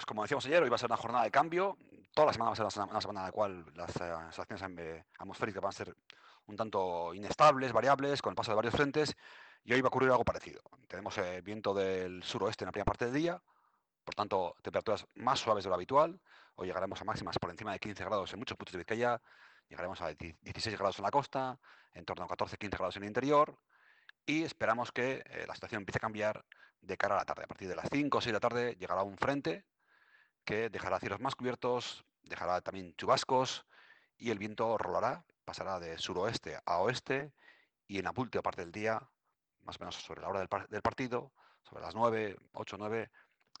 pues como decíamos ayer, hoy va a ser una jornada de cambio. Toda la semana va a ser una semana, en la cual las eh, acciones atmosféricas van a ser un tanto inestables, variables, con el paso de varios frentes. Y hoy va a ocurrir algo parecido. Tenemos eh, viento del suroeste en la primera parte del día, por tanto, temperaturas más suaves de lo habitual. Hoy llegaremos a máximas por encima de 15 grados en muchos puntos de Vizcaya, llegaremos a 16 grados en la costa, en torno a 14-15 grados en el interior, y esperamos que eh, la situación empiece a cambiar de cara a la tarde. A partir de las 5 o 6 de la tarde llegará un frente que dejará cielos más cubiertos, dejará también chubascos y el viento rolará, pasará de suroeste a oeste y en la última parte del día, más o menos sobre la hora del, partido, sobre las 9, 8, 9,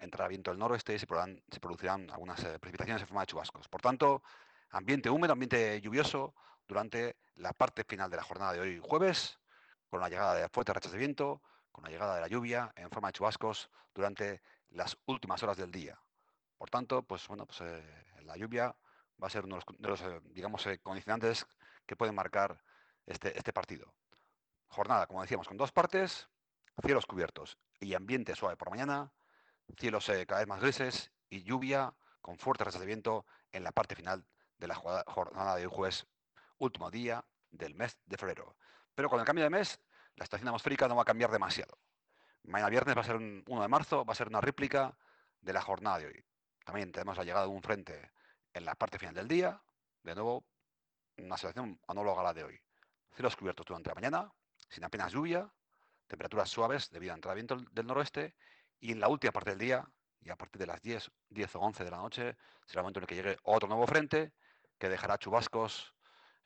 entrará viento del noroeste y se, producirán algunas eh, precipitaciones en forma de chubascos. Por tanto, ambiente húmedo, ambiente lluvioso durante la parte final de la jornada de hoy jueves, con la llegada de fuertes rachas de viento, con la llegada de la lluvia en forma de chubascos durante las últimas horas del día. Por tanto, pues bueno, pues, eh, la lluvia va a ser uno de los, eh, digamos, eh, condicionantes que pueden marcar este, este partido. Jornada, como decíamos, con dos partes, cielos cubiertos y ambiente suave por mañana, cielos cada vez más grises y lluvia con fuertes rachas de viento en la parte final de la jornada de jueves, último día del mes de febrero. Pero con el cambio de mes, la estación atmosférica no va a cambiar demasiado. Mañana viernes va a ser un 1 de marzo, va a ser una réplica de la jornada de hoy. También tenemos la llegada de un frente en la parte final del día. De nuevo, una situación anóloga a la de hoy. Cielos cubiertos durante la mañana, sin apenas lluvia, temperaturas suaves debido a entrada viento del noroeste. Y en la última parte del día, y a partir de las 10, 10 o 11 de la noche, será el momento en el que llegue otro nuevo frente que dejará chubascos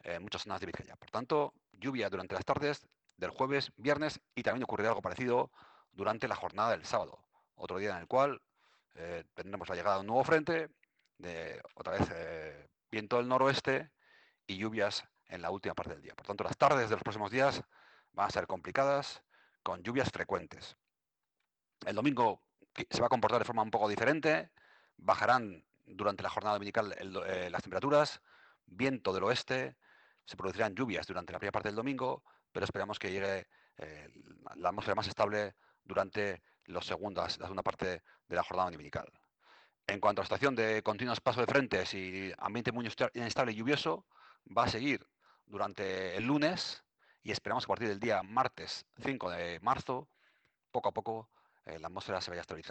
en muchas zonas de Vizcaya. Por tanto, lluvia durante las tardes del jueves, viernes y también ocurrirá algo parecido durante la jornada del sábado. Otro día en el cual eh, tendremos la llegada de un nuevo frente, de otra vez eh, viento del noroeste y lluvias en la última parte del día. Por tanto, las tardes de los próximos días van a ser complicadas con lluvias frecuentes. El domingo se va a comportar de forma un poco diferente. Bajarán durante la jornada dominical eh, las temperaturas, viento del oeste, se producirán lluvias durante la primera parte del domingo, pero esperamos que llegue eh, la atmósfera más estable durante los segundas, la segunda parte de la jornada dominical. En cuanto a la situación de continuos pasos de frentes y ambiente muy inestable y lluvioso, va a seguir durante el lunes y esperamos que a partir del día martes 5 de marzo, poco a poco, eh, la atmósfera se vaya estabilizando.